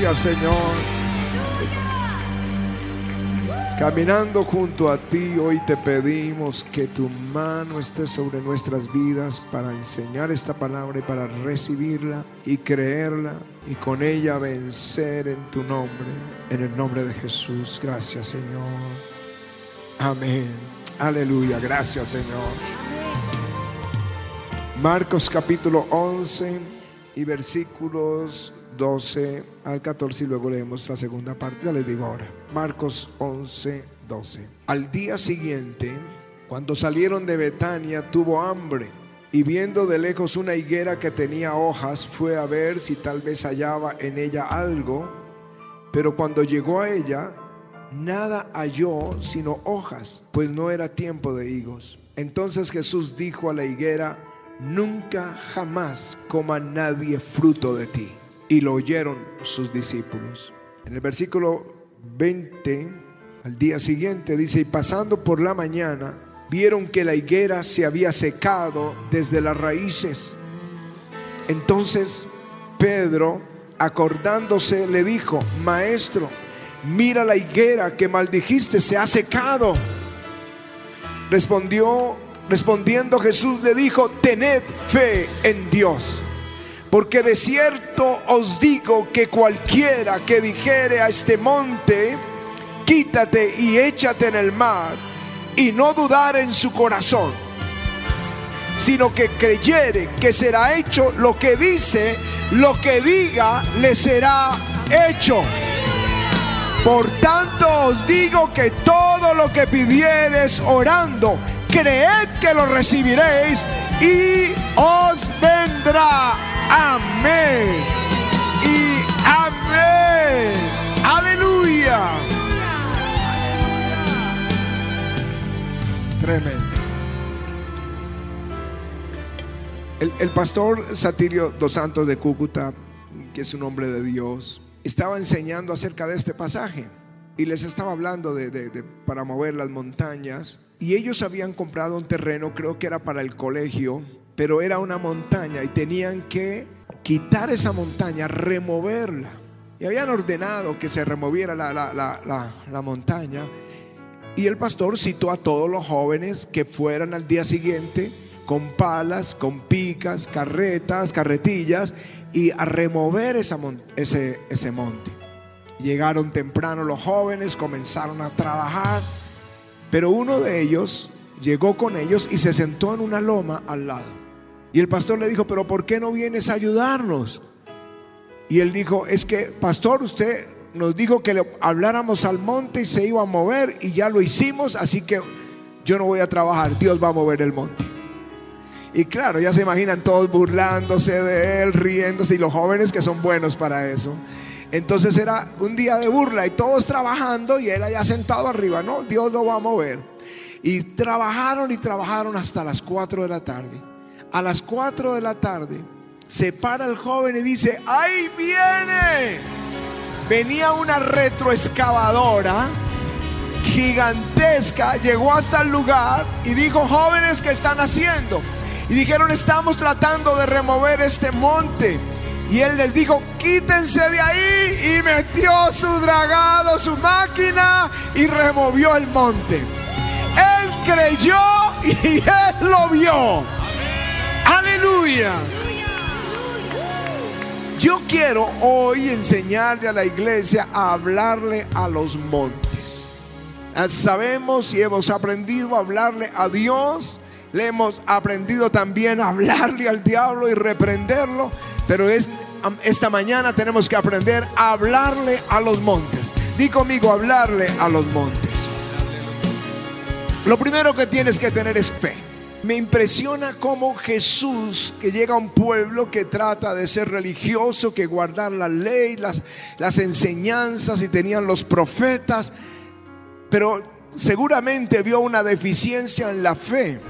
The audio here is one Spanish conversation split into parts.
Gracias Señor. Caminando junto a ti, hoy te pedimos que tu mano esté sobre nuestras vidas para enseñar esta palabra y para recibirla y creerla y con ella vencer en tu nombre, en el nombre de Jesús. Gracias Señor. Amén. Aleluya. Gracias Señor. Marcos capítulo 11 y versículos 12 al 14 y luego leemos la segunda parte, ya les digo ahora. Marcos 11, 12. Al día siguiente, cuando salieron de Betania, tuvo hambre y viendo de lejos una higuera que tenía hojas, fue a ver si tal vez hallaba en ella algo, pero cuando llegó a ella, nada halló sino hojas, pues no era tiempo de higos. Entonces Jesús dijo a la higuera, nunca jamás coma nadie fruto de ti y lo oyeron sus discípulos. En el versículo 20, al día siguiente, dice, y pasando por la mañana, vieron que la higuera se había secado desde las raíces. Entonces Pedro, acordándose, le dijo, maestro, mira la higuera que maldijiste, se ha secado. Respondió, respondiendo Jesús le dijo, tened fe en Dios porque de cierto os digo que cualquiera que dijere a este monte, quítate y échate en el mar, y no dudar en su corazón, sino que creyere que será hecho lo que dice, lo que diga le será hecho. Por tanto os digo que todo lo que pidieres orando, creed que lo recibiréis y os vendrá. Amén. Y amén. Aleluya. Tremendo. El, el, pastor Satirio dos Santos de Cúcuta, que es un hombre de Dios, estaba enseñando acerca de este pasaje y les estaba hablando de, de, de para mover las montañas. Y ellos habían comprado un terreno, creo que era para el colegio, pero era una montaña y tenían que quitar esa montaña, removerla. Y habían ordenado que se removiera la, la, la, la, montaña. Y el pastor citó a todos los jóvenes que fueran al día siguiente con palas, con picas, carretas, carretillas y a remover esa, ese, ese monte. Llegaron temprano los jóvenes, comenzaron a trabajar, pero uno de ellos llegó con ellos y se sentó en una loma al lado. Y el pastor le dijo, pero ¿por qué no vienes a ayudarnos? Y él dijo, es que, pastor, usted nos dijo que le habláramos al monte y se iba a mover y ya lo hicimos, así que yo no voy a trabajar, Dios va a mover el monte. Y claro, ya se imaginan todos burlándose de él, riéndose, y los jóvenes que son buenos para eso. Entonces era un día de burla y todos trabajando y él allá sentado arriba, no, Dios lo va a mover. Y trabajaron y trabajaron hasta las 4 de la tarde a las 4 de la tarde, se para el joven y dice, ahí viene. Venía una retroexcavadora gigantesca, llegó hasta el lugar y dijo, jóvenes, ¿qué están haciendo? Y dijeron, estamos tratando de remover este monte. Y él les dijo, quítense de ahí. Y metió su dragado, su máquina y removió el monte. Él creyó y él lo vio. Aleluya. Yo quiero hoy enseñarle a la iglesia a hablarle a los montes. Ah, sabemos y hemos aprendido a hablarle a Dios. Le hemos aprendido también a hablarle al diablo y reprenderlo. Pero es, esta mañana tenemos que aprender a hablarle a los montes. Di conmigo, hablarle a los montes. Lo primero que tienes que tener es fe. Me impresiona cómo Jesús, que llega a un pueblo que trata de ser religioso, que guardar la ley, las, las enseñanzas y tenían los profetas, pero seguramente vio una deficiencia en la fe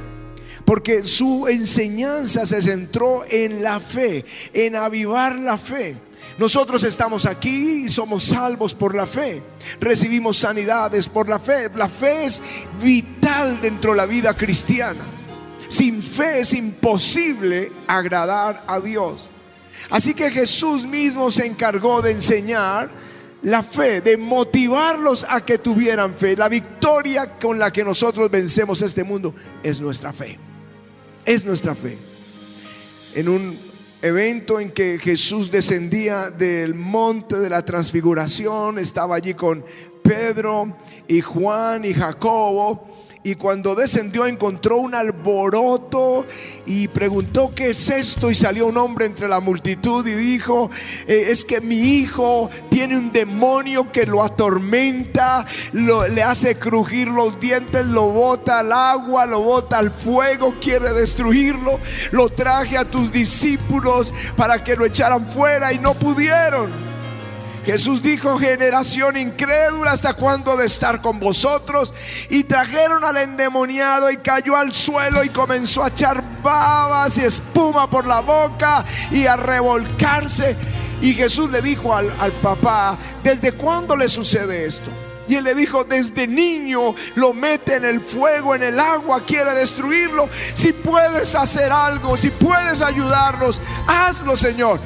porque su enseñanza se centró en la fe, en avivar la fe. Nosotros estamos aquí y somos salvos por la fe. Recibimos sanidades por la fe. La fe es vital dentro de la vida cristiana. Sin fe es imposible agradar a Dios. Así que Jesús mismo se encargó de enseñar la fe, de motivarlos a que tuvieran fe. La victoria con la que nosotros vencemos este mundo es nuestra fe. Es nuestra fe. En un evento en que Jesús descendía del monte de la transfiguración, estaba allí con Pedro y Juan y Jacobo y cuando descendió encontró un alboroto y preguntó qué es esto y salió un hombre entre la multitud y dijo, eh, es que mi hijo tiene un demonio que lo atormenta, le hace crujir los dientes, lo bota al agua, lo bota al fuego, quiere destruirlo. Lo traje a tus discípulos para que lo echaran fuera y no pudieron. Jesús dijo, generación incrédula, ¿hasta cuándo de estar con vosotros? Y trajeron al endemoniado y cayó al suelo y comenzó a echar babas y espuma por la boca y a revolcarse. Y Jesús le dijo al, al papá, ¿desde cuándo le sucede esto? Y él le dijo, desde niño lo mete en el fuego, en el agua, quiere destruirlo. Si puedes hacer algo, si puedes ayudarnos, hazlo, Señor.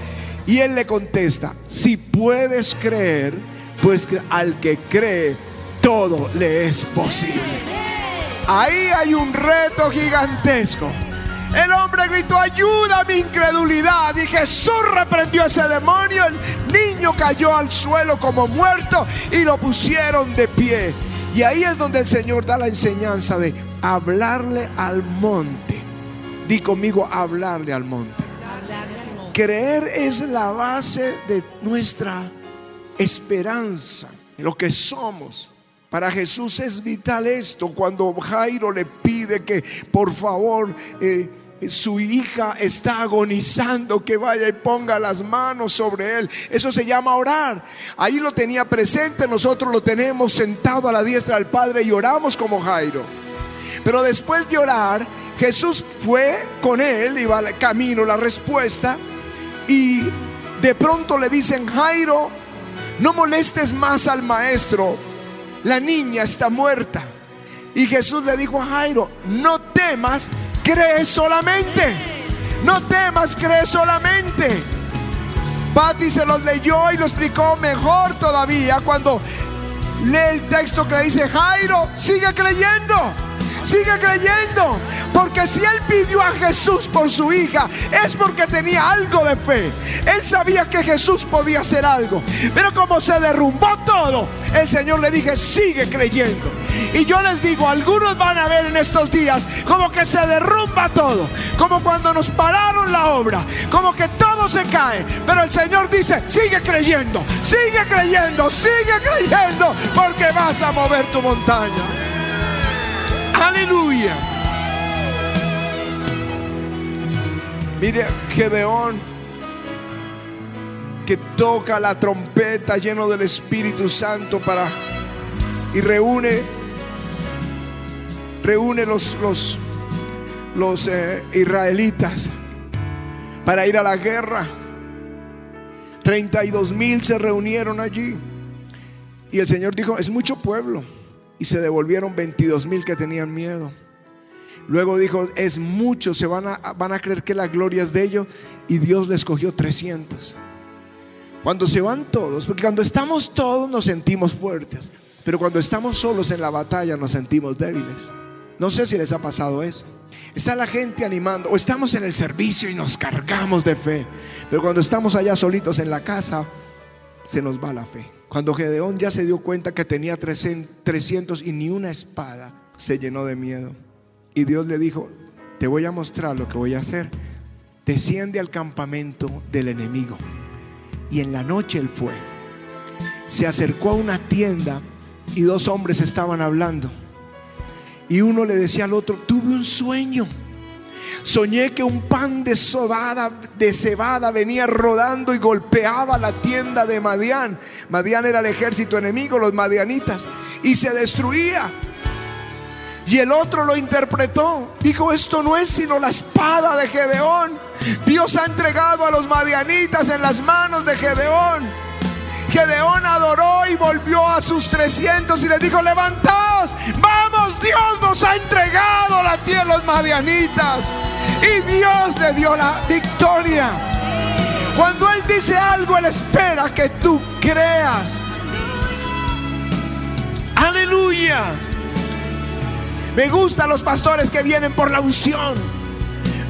Y él le contesta, si puedes creer, pues al que cree, todo le es posible. Ahí hay un reto gigantesco. El hombre gritó, ayuda a mi incredulidad. Y Jesús reprendió ese demonio. El niño cayó al suelo como muerto y lo pusieron de pie. Y ahí es donde el Señor da la enseñanza de hablarle al monte. Di conmigo, hablarle al monte. Creer es la base de nuestra esperanza, lo que somos. Para Jesús es vital esto. Cuando Jairo le pide que por favor eh, su hija está agonizando, que vaya y ponga las manos sobre él. Eso se llama orar. Ahí lo tenía presente, nosotros lo tenemos sentado a la diestra del Padre y oramos como Jairo. Pero después de orar, Jesús fue con él, iba al camino, la respuesta. Y de pronto le dicen, Jairo, no molestes más al maestro, la niña está muerta. Y Jesús le dijo a Jairo, no temas, cree solamente. No temas, cree solamente. Patti se los leyó y lo explicó mejor todavía cuando lee el texto que le dice, Jairo, sigue creyendo. Sigue creyendo. Porque si él pidió a Jesús por su hija, es porque tenía algo de fe. Él sabía que Jesús podía hacer algo. Pero como se derrumbó todo, el Señor le dije, sigue creyendo. Y yo les digo, algunos van a ver en estos días como que se derrumba todo. Como cuando nos pararon la obra. Como que todo se cae. Pero el Señor dice, sigue creyendo, sigue creyendo, sigue creyendo. Porque vas a mover tu montaña. Aleluya. Mire, Gedeón, que toca la trompeta lleno del Espíritu Santo para y reúne, reúne los, los, los eh, israelitas para ir a la guerra. 32 mil se reunieron allí. Y el Señor dijo, es mucho pueblo y se devolvieron 22 mil que tenían miedo. Luego dijo, es mucho, se van a, van a creer que la gloria es de ellos y Dios les cogió 300. Cuando se van todos, porque cuando estamos todos nos sentimos fuertes, pero cuando estamos solos en la batalla nos sentimos débiles. No sé si les ha pasado eso. Está la gente animando o estamos en el servicio y nos cargamos de fe, pero cuando estamos allá solitos en la casa se nos va la fe. Cuando Gedeón ya se dio cuenta que tenía 300 y ni una espada, se llenó de miedo. Y Dios le dijo, te voy a mostrar lo que voy a hacer. Desciende al campamento del enemigo. Y en la noche él fue. Se acercó a una tienda y dos hombres estaban hablando. Y uno le decía al otro, tuve un sueño Soñé que un pan de cebada, de cebada venía rodando y golpeaba la tienda de Madián. Madián era el ejército enemigo, los madianitas, y se destruía. Y el otro lo interpretó. Dijo, esto no es sino la espada de Gedeón. Dios ha entregado a los madianitas en las manos de Gedeón. Gedeón adoró y volvió a sus 300 y les dijo, levantaos, vamos, Dios nos ha entregado la tierra los madianitas. Y Dios le dio la victoria. Cuando Él dice algo, Él espera que tú creas. Aleluya. Me gustan los pastores que vienen por la unción.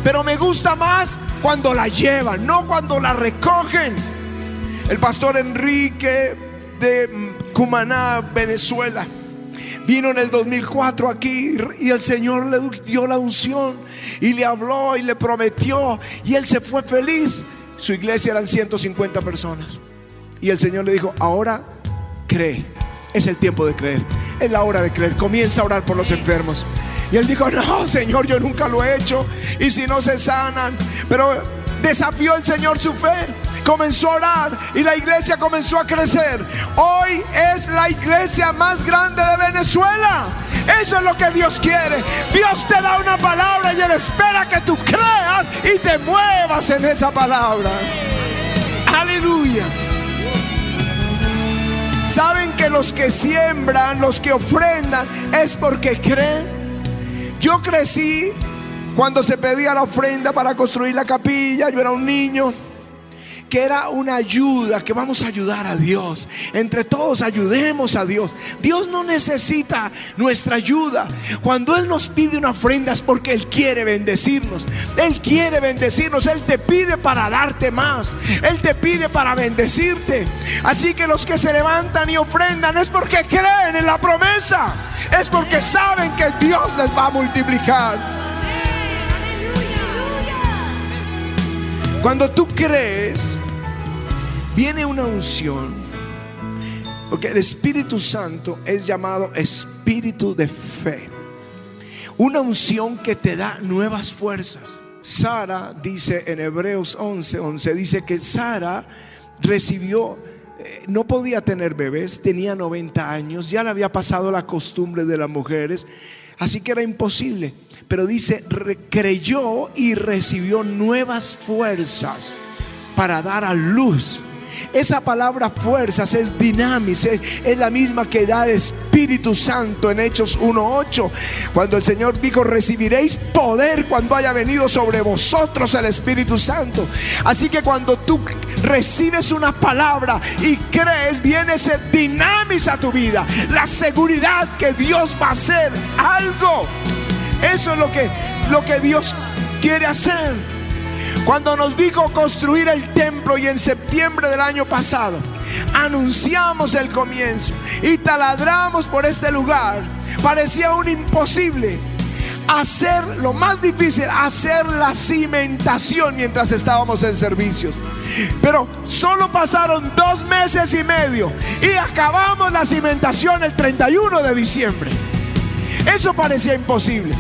Pero me gusta más cuando la llevan, no cuando la recogen. El pastor Enrique de Cumaná, Venezuela, vino en el 2004 aquí y el Señor le dio la unción y le habló y le prometió y él se fue feliz. Su iglesia eran 150 personas. Y el Señor le dijo, ahora cree. Es el tiempo de creer. Es la hora de creer. Comienza a orar por los enfermos. Y él dijo, no, Señor, yo nunca lo he hecho. Y si no se sanan. Pero desafió el Señor su fe. Comenzó a orar y la iglesia comenzó a crecer. Hoy es la iglesia más grande de Venezuela. Eso es lo que Dios quiere. Dios te da una palabra y Él espera que tú creas y te muevas en esa palabra. Aleluya. Saben que los que siembran, los que ofrendan, es porque creen. Yo crecí cuando se pedía la ofrenda para construir la capilla, yo era un niño que era una ayuda, que vamos a ayudar a Dios. Entre todos ayudemos a Dios. Dios no necesita nuestra ayuda. Cuando Él nos pide una ofrenda es porque Él quiere bendecirnos. Él quiere bendecirnos. Él te pide para darte más. Él te pide para bendecirte. Así que los que se levantan y ofrendan es porque creen en la promesa. Es porque saben que Dios les va a multiplicar. Cuando tú crees, viene una unción. Porque el Espíritu Santo es llamado Espíritu de fe. Una unción que te da nuevas fuerzas. Sara dice en Hebreos 11, 11, dice que Sara recibió, eh, no podía tener bebés, tenía 90 años, ya le había pasado la costumbre de las mujeres, así que era imposible. Pero dice, creyó y recibió nuevas fuerzas para dar a luz. Esa palabra fuerzas es dinámica, es, la misma que da el Espíritu Santo en Hechos 1.8. Cuando el Señor dijo, recibiréis poder cuando haya venido sobre vosotros el Espíritu Santo. Así que cuando tú recibes una palabra y crees, viene ese dinamiza tu vida. La seguridad que Dios va a hacer algo. Eso es lo que, lo que Dios quiere hacer. Cuando nos dijo construir el templo y en septiembre del año pasado anunciamos el comienzo y taladramos por este lugar, parecía un imposible hacer lo más difícil, hacer la cimentación mientras estábamos en servicios. Pero solo pasaron dos meses y medio y acabamos la cimentación el 31 de diciembre. Eso parecía imposible.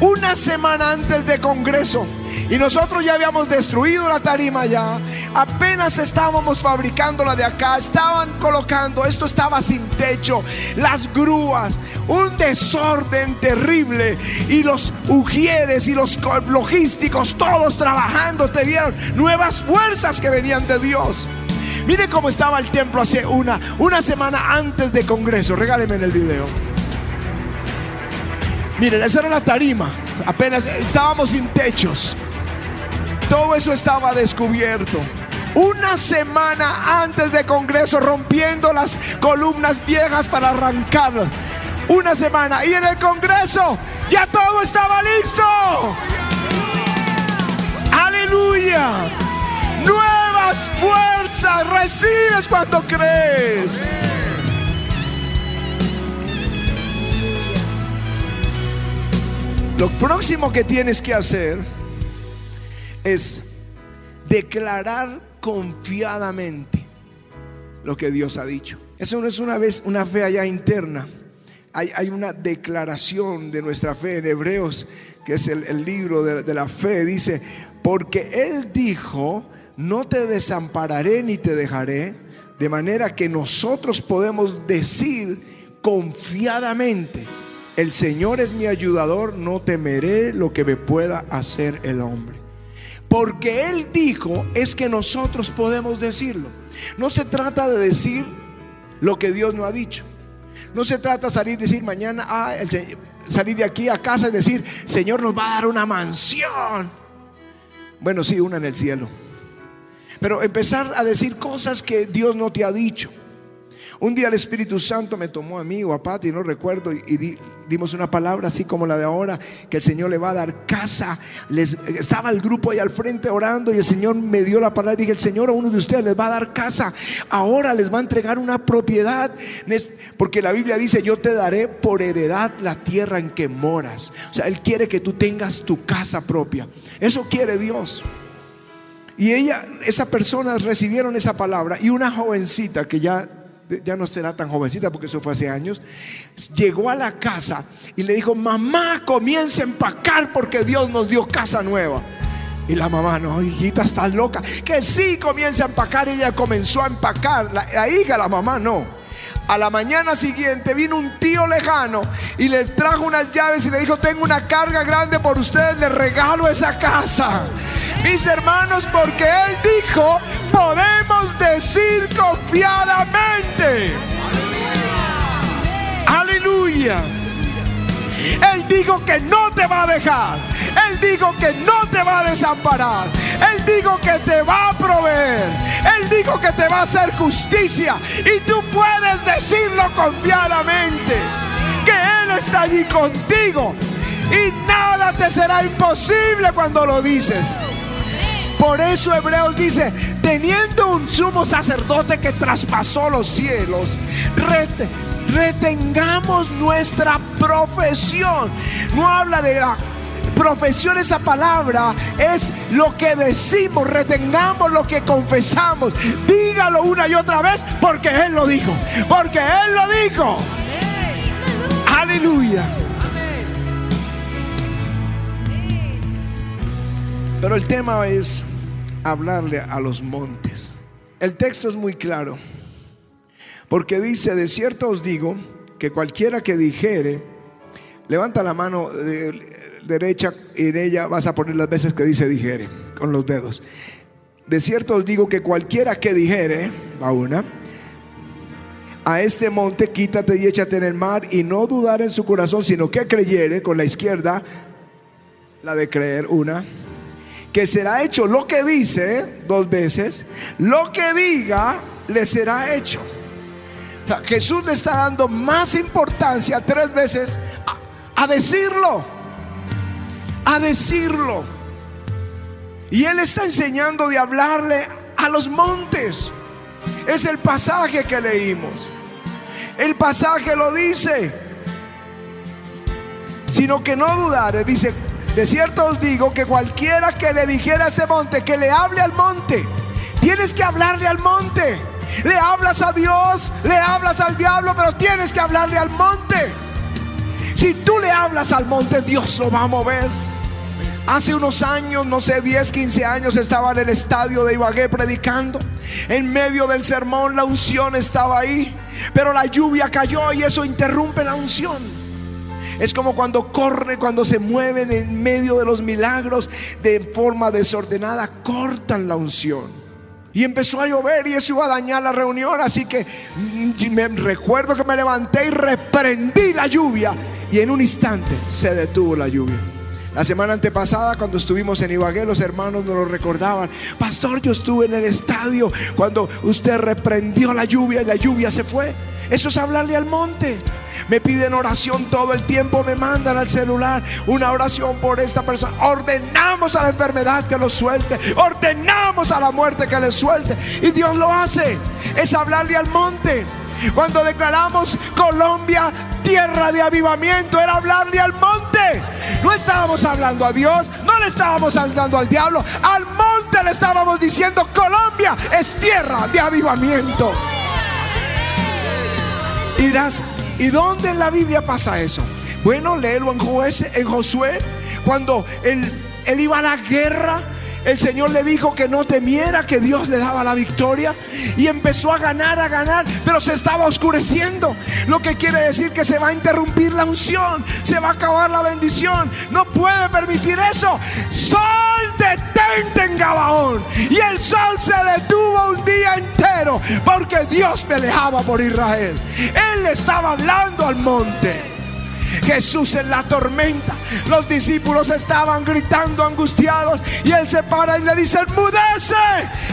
Una semana antes de Congreso, y nosotros ya habíamos destruido la tarima ya. Apenas estábamos fabricando la de acá. Estaban colocando, esto estaba sin techo. Las grúas, un desorden terrible. Y los ujieres y los logísticos, todos trabajando. Te vieron nuevas fuerzas que venían de Dios. Mire cómo estaba el templo hace una, una semana antes de Congreso. Regáleme en el video. Miren, esa era la tarima. Apenas estábamos sin techos. Todo eso estaba descubierto. Una semana antes de Congreso, rompiendo las columnas viejas para arrancarlas. Una semana. Y en el Congreso ya todo estaba listo. Aleluya. Nuevas fuerzas recibes cuando crees. Lo próximo que tienes que hacer es declarar confiadamente lo que Dios ha dicho. Eso no es una vez una fe allá interna. Hay, una declaración de nuestra fe en Hebreos, que es el, libro de, de la fe. Dice, porque Él dijo, no te desampararé ni te dejaré. De manera que nosotros podemos decir confiadamente, el Señor es mi ayudador, no temeré lo que me pueda hacer el hombre. Porque Él dijo es que nosotros podemos decirlo. No se trata de decir lo que Dios no ha dicho. No se trata de salir decir mañana, ah, salir de aquí a casa y decir, Señor nos va a dar una mansión. Bueno, sí, una en el cielo. Pero empezar a decir cosas que Dios no te ha dicho. Un día el Espíritu Santo me tomó a mí o a Pati, no recuerdo, y, dimos una palabra así como la de ahora, que el Señor le va a dar casa. Les, estaba el grupo ahí al frente orando y el Señor me dio la palabra y dije, el Señor a uno de ustedes les va a dar casa. Ahora les va a entregar una propiedad. Porque la Biblia dice, yo te daré por heredad la tierra en que moras. O sea, Él quiere que tú tengas tu casa propia. Eso quiere Dios. Y ella, esa persona recibieron esa palabra y una jovencita que ya ya no será tan jovencita porque eso fue hace años, llegó a la casa y le dijo, mamá, comienza a empacar porque Dios nos dio casa nueva. Y la mamá, no, hijita, estás loca. Que sí, comienza a empacar. Ella comenzó a empacar. La, la hija, la mamá, no. A la mañana siguiente vino un tío lejano y les trajo unas llaves y le dijo, tengo una carga grande por ustedes, les regalo esa casa. Mis hermanos, porque Él dijo, podemos decir confiadamente. Aleluya. Él dijo que no te va a dejar. Él dijo que no te va a desamparar. Él dijo que te va a proveer. Él dijo que te va a hacer justicia. Y tú puedes decirlo confiadamente. Que Él está allí contigo. Y nada te será imposible cuando lo dices. Por eso Hebreos dice, teniendo un sumo sacerdote que traspasó los cielos, retengamos nuestra profesión. No habla de la profesión, esa palabra es lo que decimos, retengamos lo que confesamos. Dígalo una y otra vez porque Él lo dijo, porque Él lo dijo. Aleluya. Pero el tema es hablarle a los montes. El texto es muy claro, porque dice, de cierto os digo, que cualquiera que dijere, levanta la mano derecha y en ella vas a poner las veces que dice dijere, con los dedos. De cierto os digo que cualquiera que dijere, va una, a este monte quítate y échate en el mar y no dudar en su corazón, sino que creyere con la izquierda, la de creer, una que será hecho lo que dice dos veces, lo que diga le será hecho. Jesús le está dando más importancia tres veces a, a decirlo, a decirlo. Y Él está enseñando de hablarle a los montes. Es el pasaje que leímos. El pasaje lo dice. Sino que no dudare, dice, de cierto os digo que cualquiera que le dijera a este monte, que le hable al monte, tienes que hablarle al monte. Le hablas a Dios, le hablas al diablo, pero tienes que hablarle al monte. Si tú le hablas al monte, Dios lo va a mover. Hace unos años, no sé, 10, 15 años, estaba en el estadio de Ibagué predicando. En medio del sermón la unción estaba ahí, pero la lluvia cayó y eso interrumpe la unción. Es como cuando corre, cuando se mueven en medio de los milagros de forma desordenada, cortan la unción. Y empezó a llover y eso iba a dañar la reunión. Así que mm, me recuerdo que me levanté y reprendí la lluvia. Y en un instante se detuvo la lluvia. La semana antepasada, cuando estuvimos en Ibagué, los hermanos nos lo recordaban. Pastor, yo estuve en el estadio cuando usted reprendió la lluvia y la lluvia se fue. Eso es hablarle al monte. Me piden oración todo el tiempo, me mandan al celular una oración por esta persona. Ordenamos a la enfermedad que lo suelte, ordenamos a la muerte que le suelte. Y Dios lo hace. Es hablarle al monte. Cuando declaramos Colombia tierra de avivamiento, era hablarle al monte. No estábamos hablando a Dios, no le estábamos hablando al diablo, al monte le estábamos diciendo Colombia es tierra de avivamiento. Y dirás, ¿y dónde en la Biblia pasa eso? Bueno, léelo en, en Josué, cuando él, él iba a la guerra el Señor le dijo que no temiera, que Dios le daba la victoria. Y empezó a ganar, a ganar, pero se estaba oscureciendo. Lo que quiere decir que se va a interrumpir la unción, se va a acabar la bendición. No puede permitir eso. Sol, detente en Gabaón. Y el sol se detuvo un día entero porque Dios peleaba por Israel. Él le estaba hablando al monte. Jesús en la tormenta. Los discípulos estaban gritando angustiados y él se para y le dice, mudece.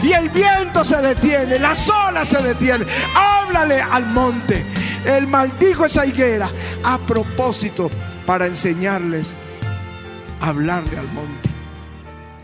Y el viento se detiene, las olas se detienen. Háblale al monte. Él maldijo esa higuera a propósito para enseñarles a hablarle al monte.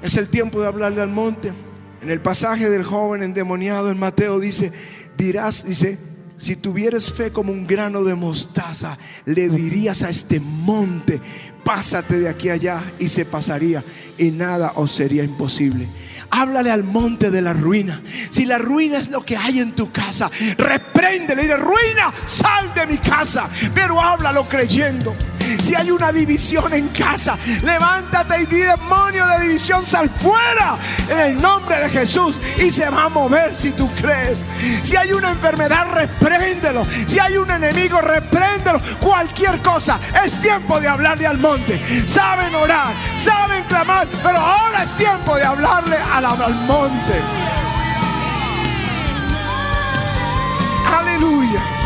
Es el tiempo de hablarle al monte. En el pasaje del joven endemoniado en Mateo dice, dirás, dice, si tuvieras fe como un grano de mostaza, le dirías a este monte, pásate de aquí allá y se pasaría y nada os sería imposible. Háblale al monte de la ruina. Si la ruina es lo que hay en tu casa, repréndele y de ruina, sal de mi casa. Pero háblalo creyendo. Si hay una división en casa, levántate y di demonio de división, sal fuera en el nombre de Jesús y se va a mover si tú crees. Si hay una enfermedad, repréndelo. Si hay un enemigo, repréndelo. Cualquier cosa, es tiempo de hablarle al monte. Saben orar, saben clamar, pero ahora es tiempo de hablarle al, al monte. Aleluya.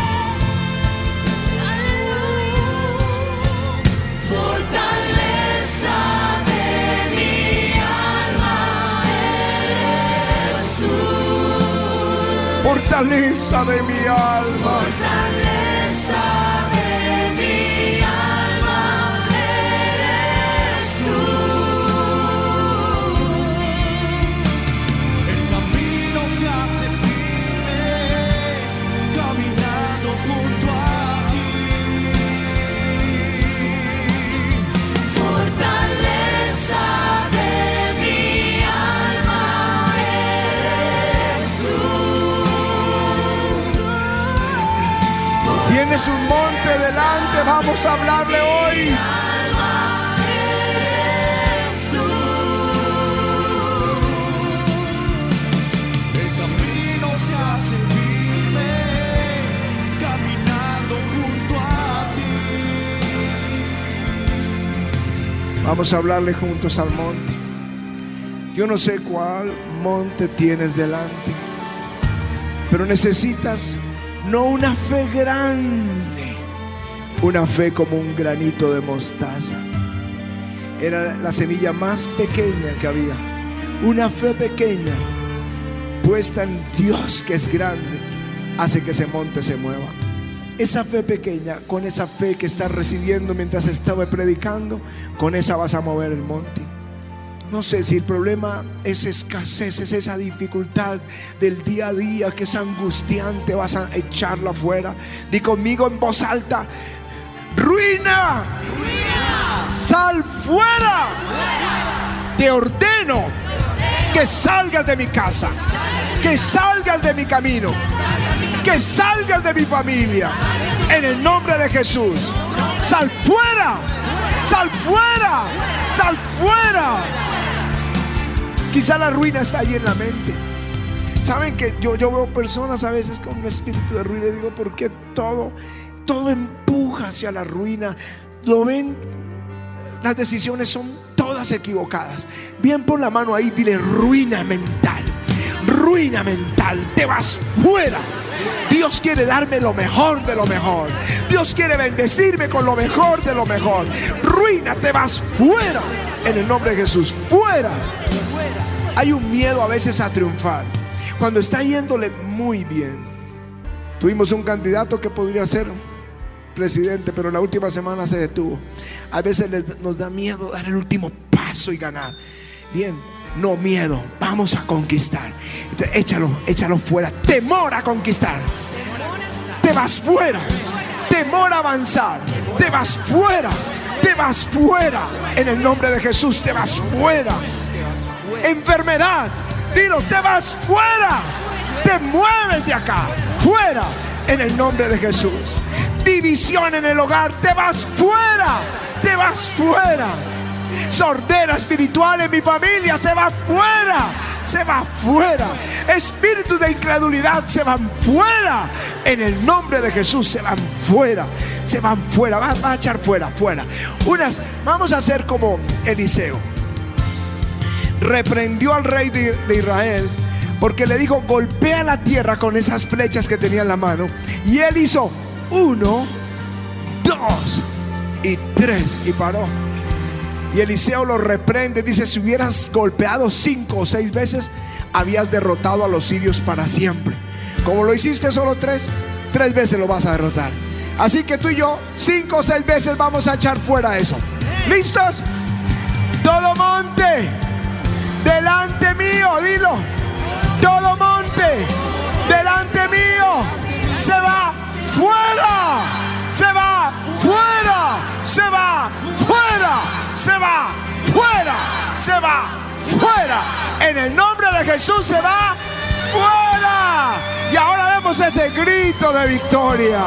Fortaleza de mi alma. Tienes un monte delante, vamos a hablarle hoy. Vamos a hablarle juntos al monte. Yo no sé cuál monte tienes delante, pero necesitas no una fe grande, una fe como un granito de mostaza. Era la semilla más pequeña que había. Una fe pequeña puesta en Dios que es grande hace que ese monte se mueva. Esa fe pequeña, con esa fe que estás recibiendo mientras estaba predicando, con esa vas a mover el monte. No sé si el problema es escasez, es esa dificultad del día a día que es angustiante, vas a echarla afuera. Di conmigo en voz alta, ruina, sal fuera. Te ordeno que salgas de mi casa, que salgas de mi camino, que salgas de mi familia. En el nombre de Jesús, sal fuera, sal fuera, sal fuera. Quizá la ruina está allí en la mente. Saben que yo, yo veo personas a veces con un espíritu de ruina y digo, ¿por qué todo, todo empuja hacia la ruina? Lo ven, las decisiones son todas equivocadas. Bien por la mano ahí, dile ruina mental. Ruina mental, te vas fuera. Dios quiere darme lo mejor de lo mejor. Dios quiere bendecirme con lo mejor de lo mejor. Ruina, te vas fuera. En el nombre de Jesús, fuera. Hay un miedo a veces a triunfar. Cuando está yéndole muy bien. Tuvimos un candidato que podría ser presidente, pero la última semana se detuvo. A veces nos da miedo dar el último paso y ganar. Bien, no miedo, vamos a conquistar. Échalo, échalo fuera. Temor a conquistar. Te vas fuera. Temor a avanzar. Te vas fuera. Te vas fuera. En el nombre de Jesús, te vas fuera enfermedad. Dilo, te vas fuera. Te mueves de acá. Fuera. En el nombre de Jesús. División en el hogar. Te vas fuera. Te vas fuera. Sordera espiritual en mi familia. Se va fuera. Se va fuera. Espíritu de incredulidad se van fuera. En el nombre de Jesús se van fuera. Se van fuera. Va, va a echar fuera, fuera. Unas, vamos a hacer como Eliseo reprendió al rey de, Israel porque le dijo, golpea la tierra con esas flechas que tenía en la mano. Y él hizo uno, dos, y tres. Y paró. Y Eliseo lo reprende. Dice, si hubieras golpeado cinco o seis veces, habías derrotado a los sirios para siempre. Como lo hiciste solo tres, tres veces lo vas a derrotar. Así que tú y yo, cinco o seis veces vamos a echar fuera eso. ¿Listos? Todo monte, delante mío, dilo. Todo monte, delante mío, se va fuera, se va fuera, se va fuera, se va fuera, se va fuera. En el nombre de Jesús se va fuera. Y ahora vemos ese grito de victoria.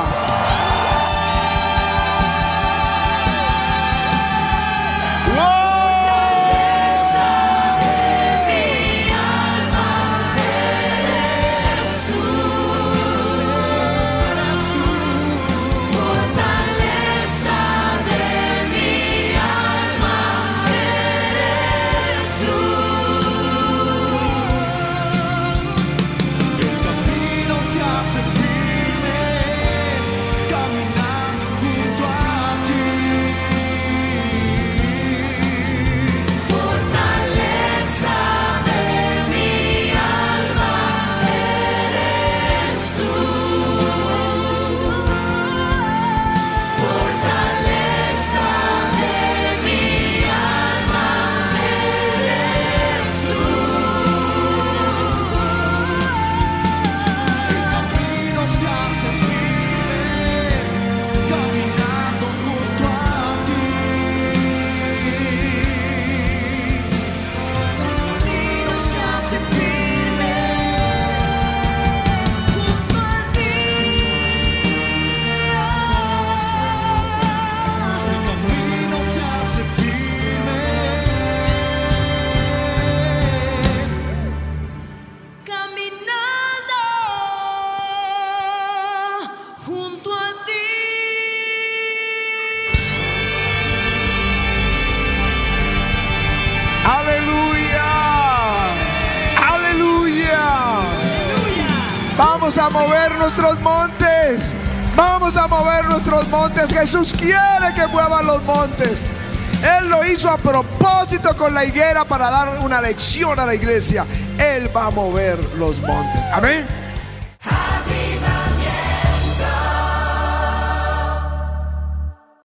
Nuestros montes. Vamos a mover nuestros montes. Jesús quiere que muevan los montes. Él lo hizo a propósito con la higuera para dar una lección a la iglesia. Él va a mover los montes. Amén.